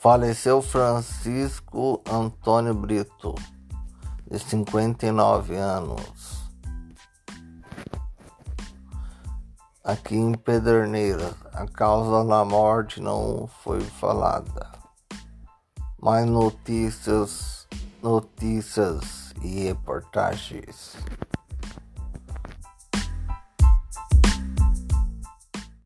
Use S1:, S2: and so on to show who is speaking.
S1: Faleceu Francisco Antônio Brito, de 59 anos, aqui em Pederneiras. A causa da morte não foi falada. Mais notícias, notícias e reportagens.